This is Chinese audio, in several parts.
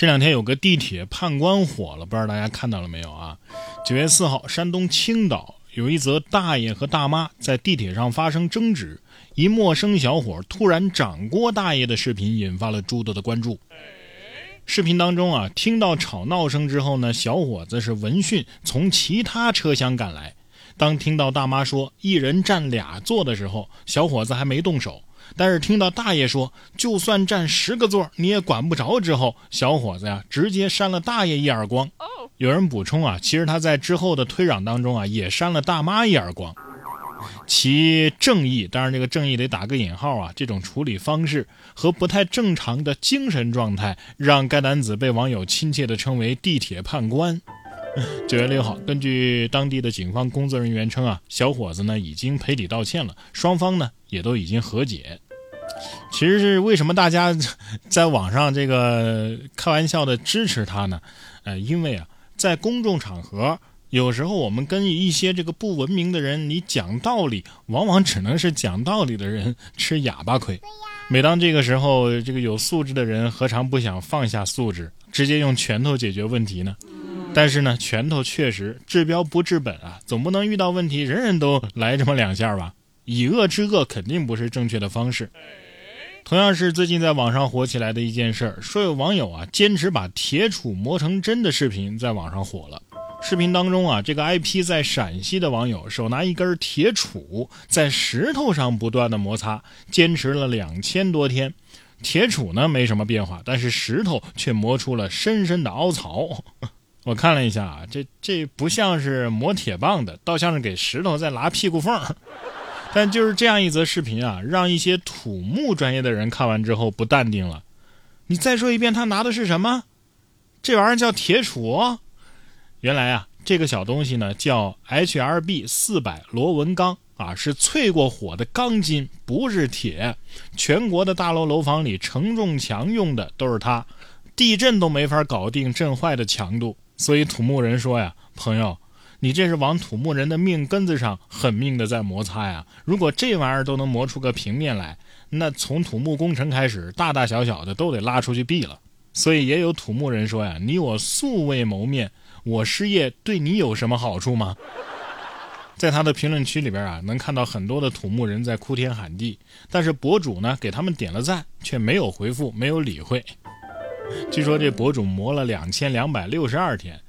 这两天有个地铁判官火了，不知道大家看到了没有啊？九月四号，山东青岛有一则大爷和大妈在地铁上发生争执，一陌生小伙突然掌掴大爷的视频引发了诸多的关注。视频当中啊，听到吵闹声之后呢，小伙子是闻讯从其他车厢赶来。当听到大妈说一人占俩座的时候，小伙子还没动手。但是听到大爷说就算占十个座你也管不着之后，小伙子呀直接扇了大爷一耳光。有人补充啊，其实他在之后的推攘当中啊也扇了大妈一耳光。其正义，当然这个正义得打个引号啊，这种处理方式和不太正常的精神状态，让该男子被网友亲切地称为“地铁判官”。九月六号，根据当地的警方工作人员称啊，小伙子呢已经赔礼道歉了，双方呢也都已经和解。其实是为什么大家在网上这个开玩笑的支持他呢？呃，因为啊，在公众场合，有时候我们跟一些这个不文明的人你讲道理，往往只能是讲道理的人吃哑巴亏。每当这个时候，这个有素质的人何尝不想放下素质，直接用拳头解决问题呢？但是呢，拳头确实治标不治本啊，总不能遇到问题人人都来这么两下吧？以恶制恶肯定不是正确的方式。同样是最近在网上火起来的一件事儿，说有网友啊坚持把铁杵磨成针的视频在网上火了。视频当中啊，这个 IP 在陕西的网友手拿一根铁杵在石头上不断的摩擦，坚持了两千多天。铁杵呢没什么变化，但是石头却磨出了深深的凹槽。我看了一下啊，这这不像是磨铁棒的，倒像是给石头在拉屁股缝。但就是这样一则视频啊，让一些土木专业的人看完之后不淡定了。你再说一遍，他拿的是什么？这玩意儿叫铁杵。原来啊，这个小东西呢叫 HRB 四百螺纹钢啊，是淬过火的钢筋，不是铁。全国的大楼楼房里承重墙用的都是它，地震都没法搞定震坏的强度。所以土木人说呀，朋友，你这是往土木人的命根子上狠命的在摩擦呀！如果这玩意儿都能磨出个平面来，那从土木工程开始，大大小小的都得拉出去毙了。所以也有土木人说呀，你我素未谋面，我失业对你有什么好处吗？在他的评论区里边啊，能看到很多的土木人在哭天喊地，但是博主呢给他们点了赞，却没有回复，没有理会。据说这博主磨了两千两百六十二天，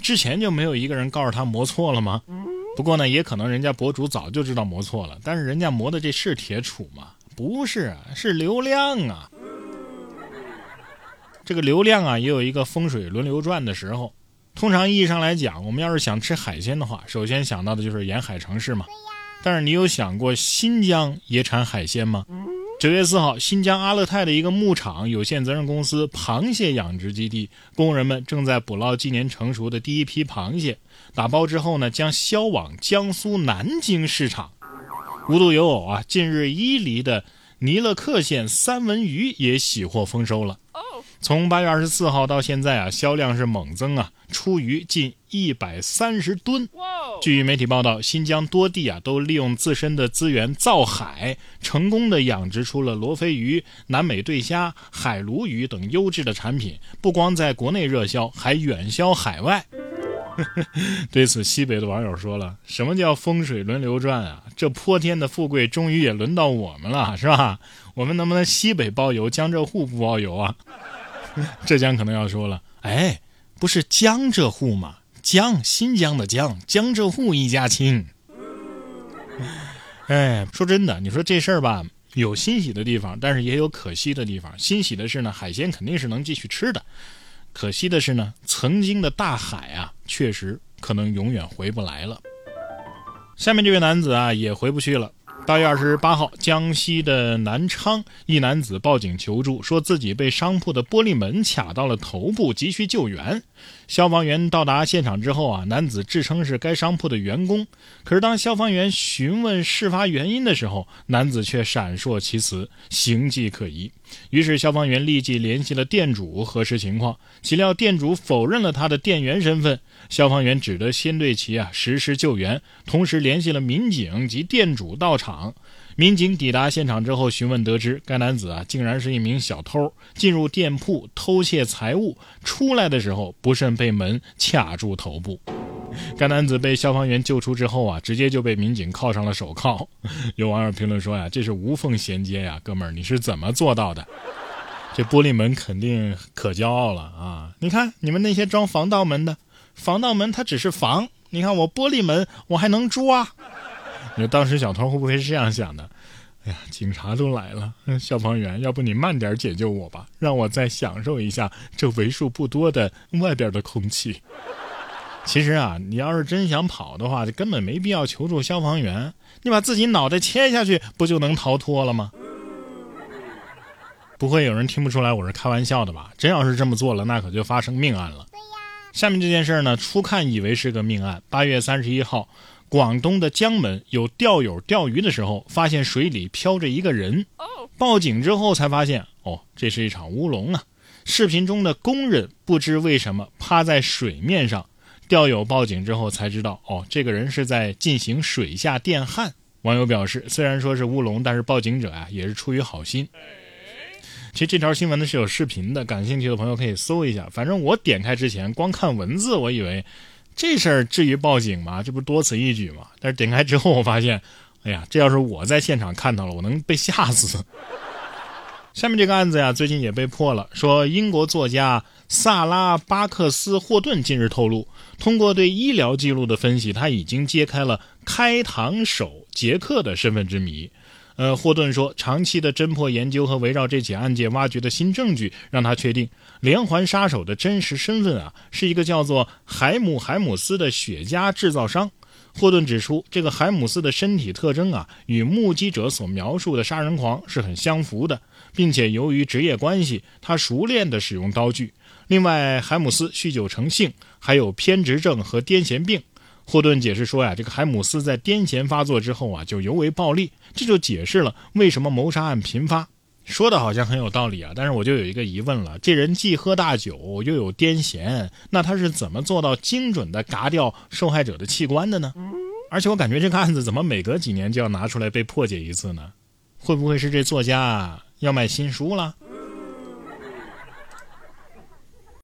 之前就没有一个人告诉他磨错了吗？不过呢，也可能人家博主早就知道磨错了，但是人家磨的这是铁杵吗？不是啊，是流量啊。这个流量啊，也有一个风水轮流转的时候。通常意义上来讲，我们要是想吃海鲜的话，首先想到的就是沿海城市嘛。但是你有想过新疆也产海鲜吗？九月四号，新疆阿勒泰的一个牧场有限责任公司螃蟹养殖基地，工人们正在捕捞今年成熟的第一批螃蟹，打包之后呢，将销往江苏南京市场。无独有偶啊，近日伊犁的尼勒克县三文鱼也喜获丰收了。从八月二十四号到现在啊，销量是猛增啊，出鱼近一百三十吨。据媒体报道，新疆多地啊都利用自身的资源造海，成功的养殖出了罗非鱼、南美对虾、海鲈鱼等优质的产品，不光在国内热销，还远销海外。对此，西北的网友说了：“什么叫风水轮流转啊？这泼天的富贵终于也轮到我们了，是吧？我们能不能西北包邮，江浙沪不包邮啊？” 浙江可能要说了：“哎，不是江浙沪吗？”江新疆的江，江浙沪一家亲。哎，说真的，你说这事儿吧，有欣喜的地方，但是也有可惜的地方。欣喜的是呢，海鲜肯定是能继续吃的；可惜的是呢，曾经的大海啊，确实可能永远回不来了。下面这位男子啊，也回不去了。八月二十八号，江西的南昌一男子报警求助，说自己被商铺的玻璃门卡到了头部，急需救援。消防员到达现场之后啊，男子自称是该商铺的员工。可是当消防员询问事发原因的时候，男子却闪烁其词，形迹可疑。于是消防员立即联系了店主核实情况，岂料店主否认了他的店员身份。消防员只得先对其啊实施救援，同时联系了民警及店主到场。民警抵达现场之后询问得知，该男子啊竟然是一名小偷，进入店铺偷窃财物，出来的时候不慎被门卡住头部。该男子被消防员救出之后啊，直接就被民警铐上了手铐。有网友评论说呀：“这是无缝衔接呀，哥们儿，你是怎么做到的？”这玻璃门肯定可骄傲了啊！你看你们那些装防盗门的，防盗门它只是防，你看我玻璃门我还能抓。你说当时小偷会不会是这样想的？哎呀，警察都来了，消防员，要不你慢点解救我吧，让我再享受一下这为数不多的外边的空气。其实啊，你要是真想跑的话，就根本没必要求助消防员，你把自己脑袋切下去，不就能逃脱了吗？不会有人听不出来我是开玩笑的吧？真要是这么做了，那可就发生命案了。下面这件事呢，初看以为是个命案。八月三十一号，广东的江门有钓友钓鱼的时候，发现水里漂着一个人。报警之后才发现，哦，这是一场乌龙啊！视频中的工人不知为什么趴在水面上，钓友报警之后才知道，哦，这个人是在进行水下电焊。网友表示，虽然说是乌龙，但是报警者啊也是出于好心。其实这条新闻呢是有视频的，感兴趣的朋友可以搜一下。反正我点开之前光看文字，我以为这事儿至于报警吗？这不多此一举吗？但是点开之后，我发现，哎呀，这要是我在现场看到了，我能被吓死。下面这个案子呀，最近也被破了。说英国作家萨拉巴克斯霍顿近日透露，通过对医疗记录的分析，他已经揭开了开膛手杰克的身份之谜。呃，霍顿说，长期的侦破研究和围绕这起案件挖掘的新证据，让他确定连环杀手的真实身份啊，是一个叫做海姆海姆斯的雪茄制造商。霍顿指出，这个海姆斯的身体特征啊，与目击者所描述的杀人狂是很相符的，并且由于职业关系，他熟练地使用刀具。另外，海姆斯酗酒成性，还有偏执症和癫痫病。霍顿解释说呀，这个海姆斯在癫痫发作之后啊，就尤为暴力，这就解释了为什么谋杀案频发。说的好像很有道理啊，但是我就有一个疑问了：这人既喝大酒又有癫痫，那他是怎么做到精准的嘎掉受害者的器官的呢？而且我感觉这个案子怎么每隔几年就要拿出来被破解一次呢？会不会是这作家要卖新书了？